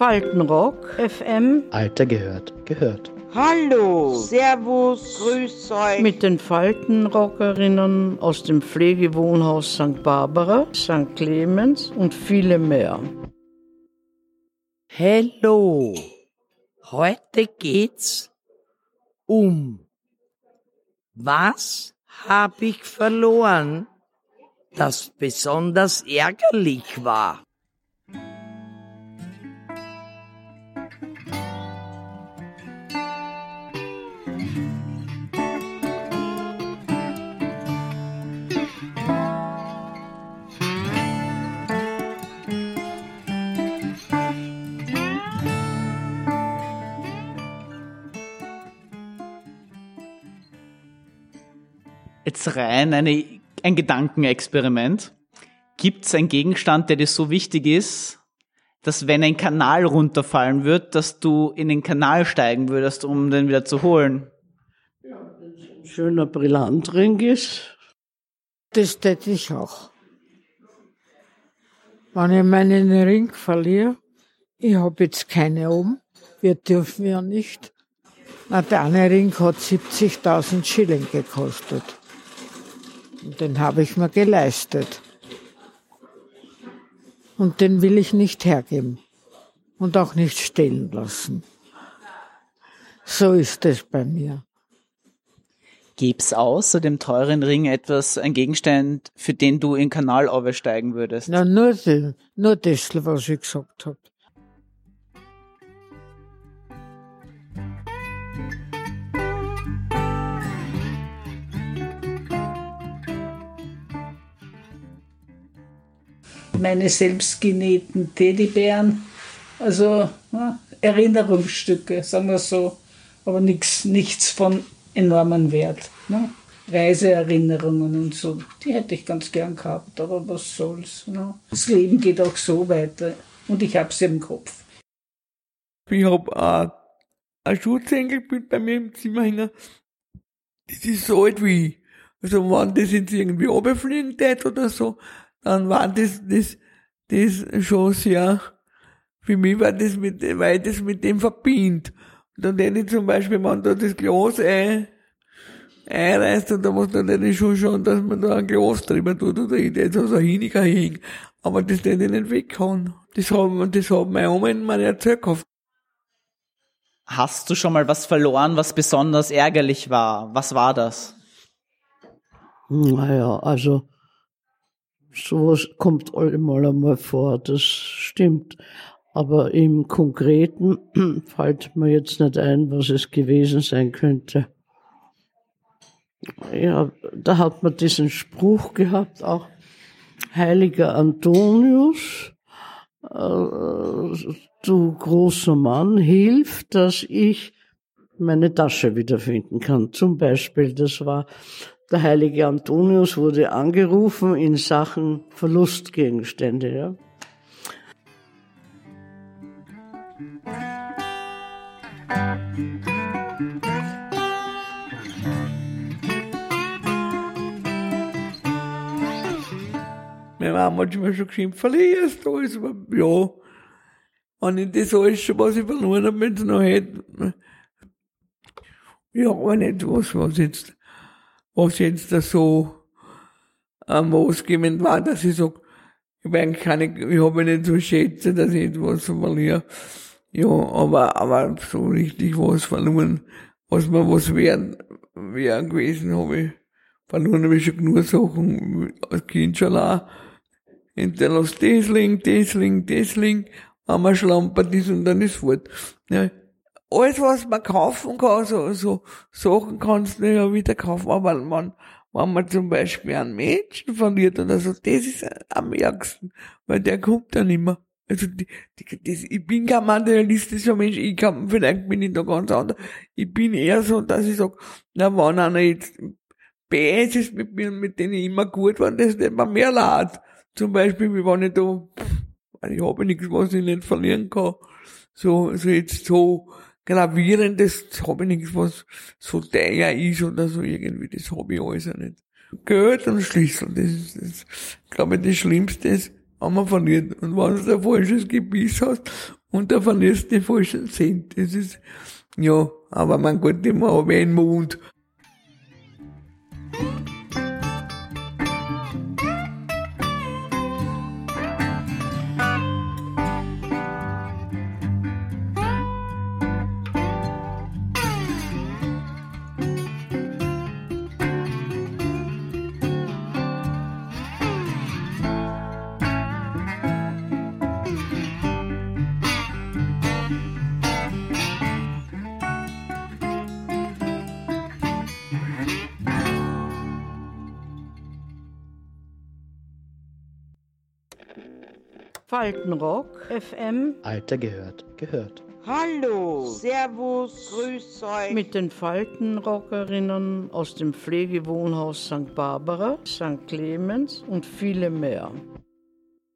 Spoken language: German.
Faltenrock, FM. Alter gehört, gehört. Hallo, Servus, Grüß euch. Mit den Faltenrockerinnen aus dem Pflegewohnhaus St. Barbara, St. Clemens und viele mehr. Hallo, heute geht's um was habe ich verloren, das besonders ärgerlich war. Jetzt rein eine, ein Gedankenexperiment. Gibt es einen Gegenstand, der dir so wichtig ist, dass wenn ein Kanal runterfallen wird, dass du in den Kanal steigen würdest, um den wieder zu holen? Ja, wenn es ein schöner Brillantring ist, das täte ich auch. Wenn ich meinen Ring verliere, ich habe jetzt keine oben, wir dürfen ja nicht. Na, der eine Ring hat 70.000 Schilling gekostet. Und den habe ich mir geleistet. Und den will ich nicht hergeben und auch nicht stehlen lassen. So ist es bei mir. Gibt's außer dem teuren Ring etwas, ein Gegenstand, für den du in den Kanal aufsteigen würdest? Na, nur, den, nur das, was ich gesagt habe. meine selbstgenähten Teddybären. Also ja, Erinnerungsstücke, sagen wir so, aber nichts, nichts von enormem Wert. Ne? Reiseerinnerungen und so, die hätte ich ganz gern gehabt, aber was soll's. Ne? Das Leben geht auch so weiter und ich habe sie im Kopf. Ich habe äh, ein Schutzenkelbild bei mir im Zimmer hängen. Das ist so alt wie. Also wenn das jetzt irgendwie runterfliegen tät oder so, dann war das, das, das schon sehr, für mich war das mit, weil das mit dem verbindet. Dann hätte ich zum Beispiel, wenn da das Glas ein, einreißt und da muss dann hätte ich schon schauen, dass man da ein Glas drüber tut oder ich hätte so ein Hiniger hängen. Aber das hätte ich nicht weghauen. Das haben, das haben meine Oma in meiner gehabt. Hast du schon mal was verloren, was besonders ärgerlich war? Was war das? Naja, also sowas kommt allemal einmal vor, das stimmt. Aber im Konkreten fällt mir jetzt nicht ein, was es gewesen sein könnte. Ja, da hat man diesen Spruch gehabt, auch Heiliger Antonius, äh, du großer Mann, hilf, dass ich meine Tasche wiederfinden kann. Zum Beispiel, das war der heilige Antonius wurde angerufen in Sachen Verlustgegenstände. Ja. Meine Mama hat mir schon geschrieben, verlierst du alles, ja. Wenn ich das alles schon, was ich verloren habe, wenn es noch hätte. Ja, aber nicht was, was jetzt was jetzt da so ähm, ausgebend war, dass ich sag, ich eigentlich keine, ich habe nicht so schätze, dass ich etwas verliere. Ja, aber, aber so richtig was verloren, was mir was wert, wert gewesen habe ich. Verloren habe ich schon genug Sachen, als Kind schon auch. Hinterlass das liegen, das liegen, das liegen, einmal schlampert ist und dann ist fort. Ja, alles, was man kaufen kann, so, so Sachen kannst du ja wieder kaufen, aber man, wenn man zum Beispiel einen Menschen verliert oder so, das ist am ärgsten, weil der kommt dann immer. Also, die, die, das, ich bin kein materialistischer Mensch, ich kann, vielleicht bin ich da ganz anders. Ich bin eher so, dass ich sag, na, wenn einer jetzt bäß ist mit mir, mit denen ich immer gut war, das ist mir mehr leid. Zum Beispiel, wie wenn ich da, pff, ich habe nichts, was ich nicht verlieren kann. So, so jetzt so, gravierendes habe ich nichts, was so teuer ist oder so irgendwie, das habe ich alles auch nicht. Geld und Schlüssel, das ist, das, glaube ich, das Schlimmste ist, wenn man verliert. Und wenn du ein falsches Gebiss hast und da verlierst den falschen Cent. Das ist, ja, aber mein Gott, immer habe ich einen Mund. Faltenrock FM Alter gehört, gehört. Hallo, Servus, Grüß euch. mit den Faltenrockerinnen aus dem Pflegewohnhaus St. Barbara, St. Clemens und viele mehr.